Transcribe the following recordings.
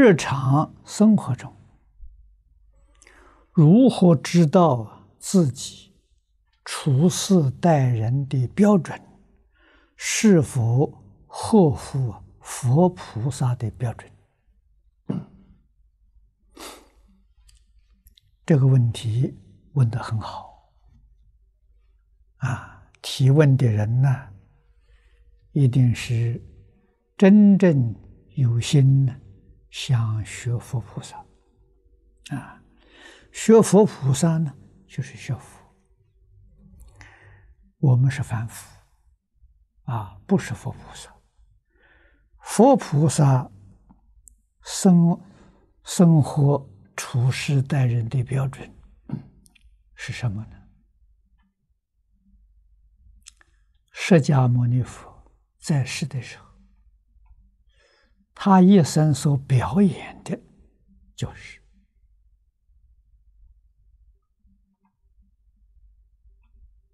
日常生活中，如何知道自己处事待人的标准是否合乎佛菩萨的标准？这个问题问得很好啊！提问的人呢，一定是真正有心的。想学佛菩萨啊，学佛菩萨呢，就是学佛。我们是凡夫啊，不是佛菩萨。佛菩萨生生活处事待人的标准是什么呢？释迦牟尼佛在世的时候。他一生所表演的，就是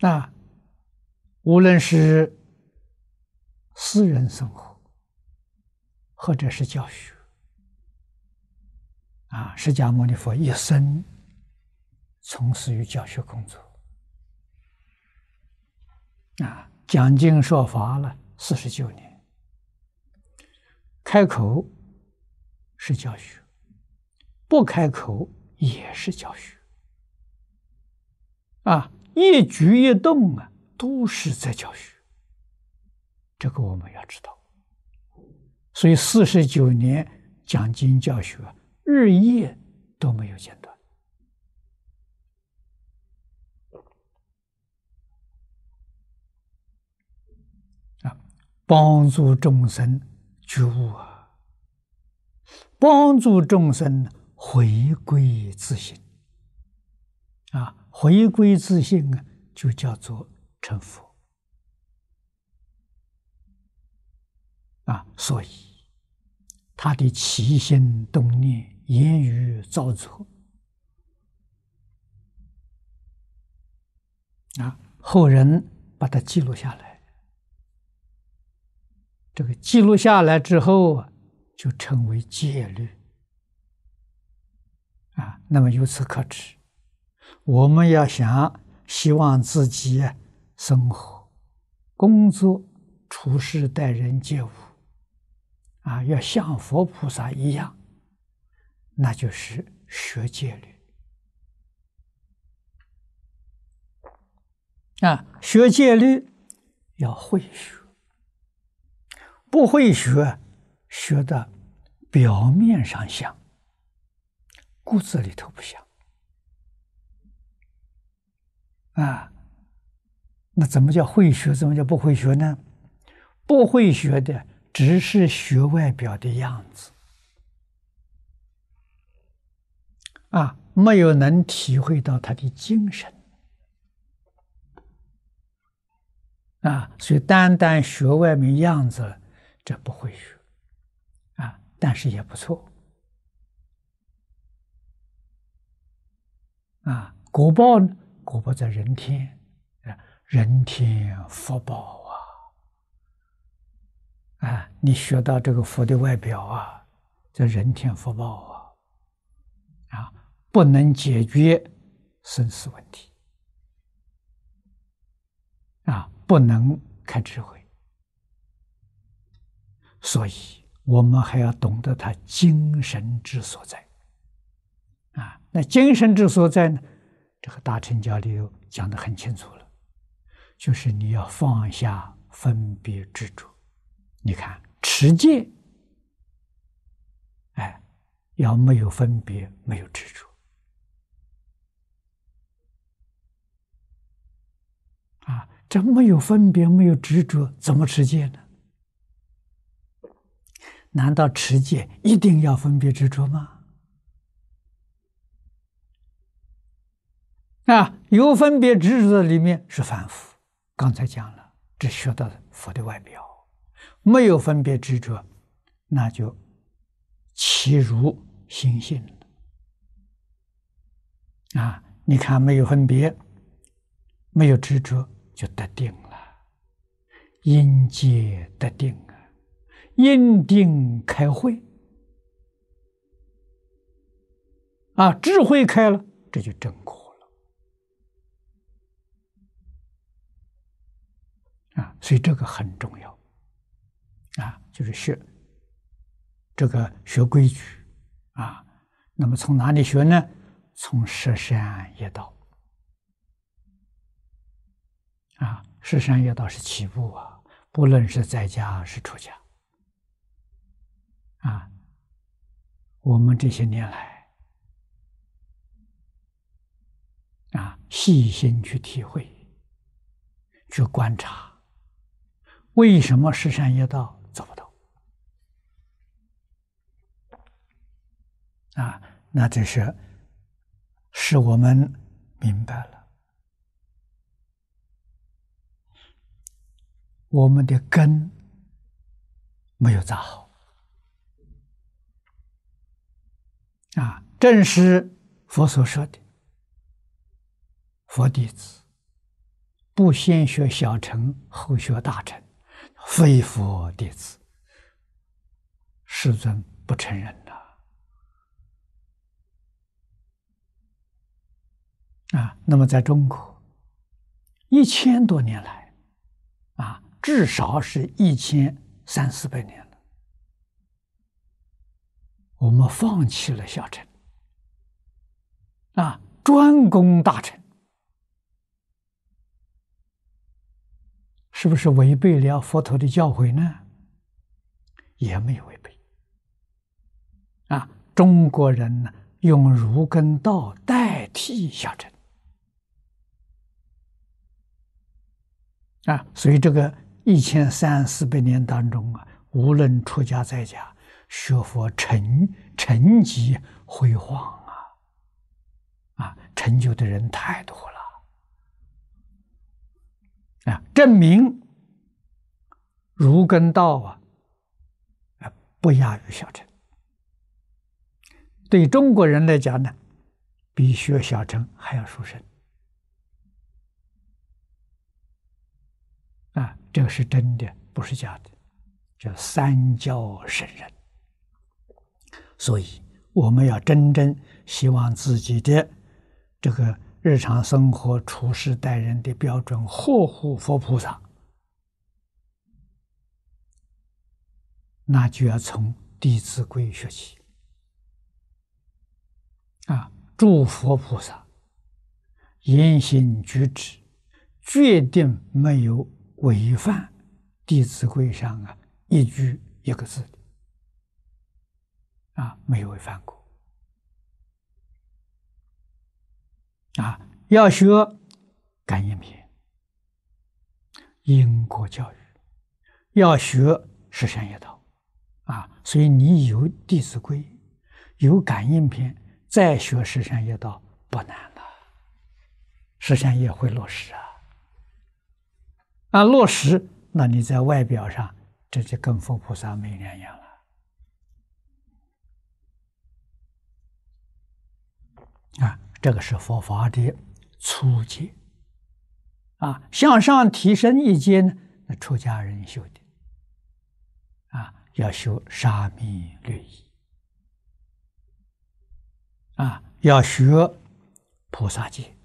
那无论是私人生活，或者是教学，啊，释迦牟尼佛一生从事于教学工作，啊，讲经说法了四十九年。开口是教学，不开口也是教学，啊，一举一动啊都是在教学，这个我们要知道。所以四十九年讲经教学，日夜都没有间断，啊，帮助众生。觉悟啊，帮助众生回归自信啊，回归自信啊，就叫做成佛啊。所以他的起心动念、言语造作啊，后人把它记录下来。这个记录下来之后，就成为戒律啊。那么由此可知，我们要想希望自己生活、工作、处事待人接物啊，要像佛菩萨一样，那就是学戒律啊。学戒律要会学。不会学，学的表面上像，骨子里头不像啊。那怎么叫会学？怎么叫不会学呢？不会学的只是学外表的样子啊，没有能体会到他的精神啊。所以单单学外面样子。这不会学啊，但是也不错啊。果报呢？果报在人天啊，人天福报啊啊！你学到这个佛的外表啊，这人天福报啊啊，不能解决生死问题啊，不能开智慧。所以，我们还要懂得他精神之所在，啊，那精神之所在呢？这个大乘教里有讲得很清楚了，就是你要放下分别执着。你看持戒，哎，要没有分别，没有执着，啊，这没有分别，没有执着，怎么持戒呢？难道持戒一定要分别执着吗？啊，有分别执着的里面是凡夫。刚才讲了，只学到佛的外表，没有分别执着，那就契入心性。啊，你看没有分别，没有执着，就得定了，因戒得定。因定开会，啊，智慧开了，这就正果了啊！所以这个很重要啊，就是学这个学规矩啊。那么从哪里学呢？从十善业道啊，十善业道是起步啊，不论是在家是出家啊。我们这些年来，啊，细心去体会，去观察，为什么十善业道做不到？啊，那这是使我们明白了，我们的根没有扎好。啊，正是佛所说的，佛弟子不先学小乘，后学大乘，非佛弟子，世尊不承认的。啊，那么在中国一千多年来，啊，至少是一千三四百年。我们放弃了小乘，啊，专攻大乘，是不是违背了佛陀的教诲呢？也没有违背。啊，中国人呢，用儒跟道代替小乘，啊，所以这个一千三四百年当中啊，无论出家在家。学佛成成绩辉煌啊！啊，成就的人太多了啊！证明儒跟道啊，啊不亚于小乘。对中国人来讲呢，比学小乘还要殊胜啊！这个是真的，不是假的，叫三教圣人。所以，我们要真正希望自己的这个日常生活处事待人的标准合乎佛菩萨，那就要从《弟子规》学起。啊，诸佛菩萨言行举止，决定没有违反《弟子规》上啊一句一个字。啊，没有违反过。啊，要学感应篇、因果教育，要学十善业道，啊，所以你有《弟子规》，有感应篇，再学十善业道不难了。十善业会落实啊，啊，落实，那你在外表上，这就跟佛菩萨没两样了。啊，这个是佛法的初阶，啊，向上提升一阶呢，那出家人修的，啊，要修沙弥律仪，啊，要学菩萨戒，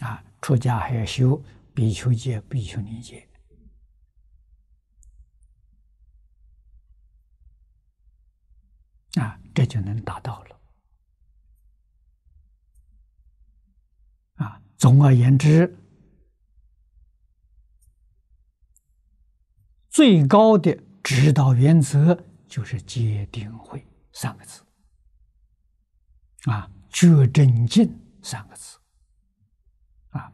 啊，出家还要修比丘戒、比丘尼戒，啊，这就能达到了。总而言之，最高的指导原则就是戒定慧三个字，啊，觉真净三个字，啊，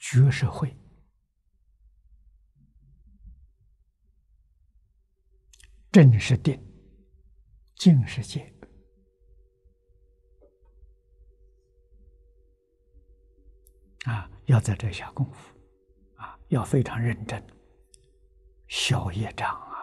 觉是慧，正是定，净是戒。啊，要在这下功夫，啊，要非常认真，小业障啊。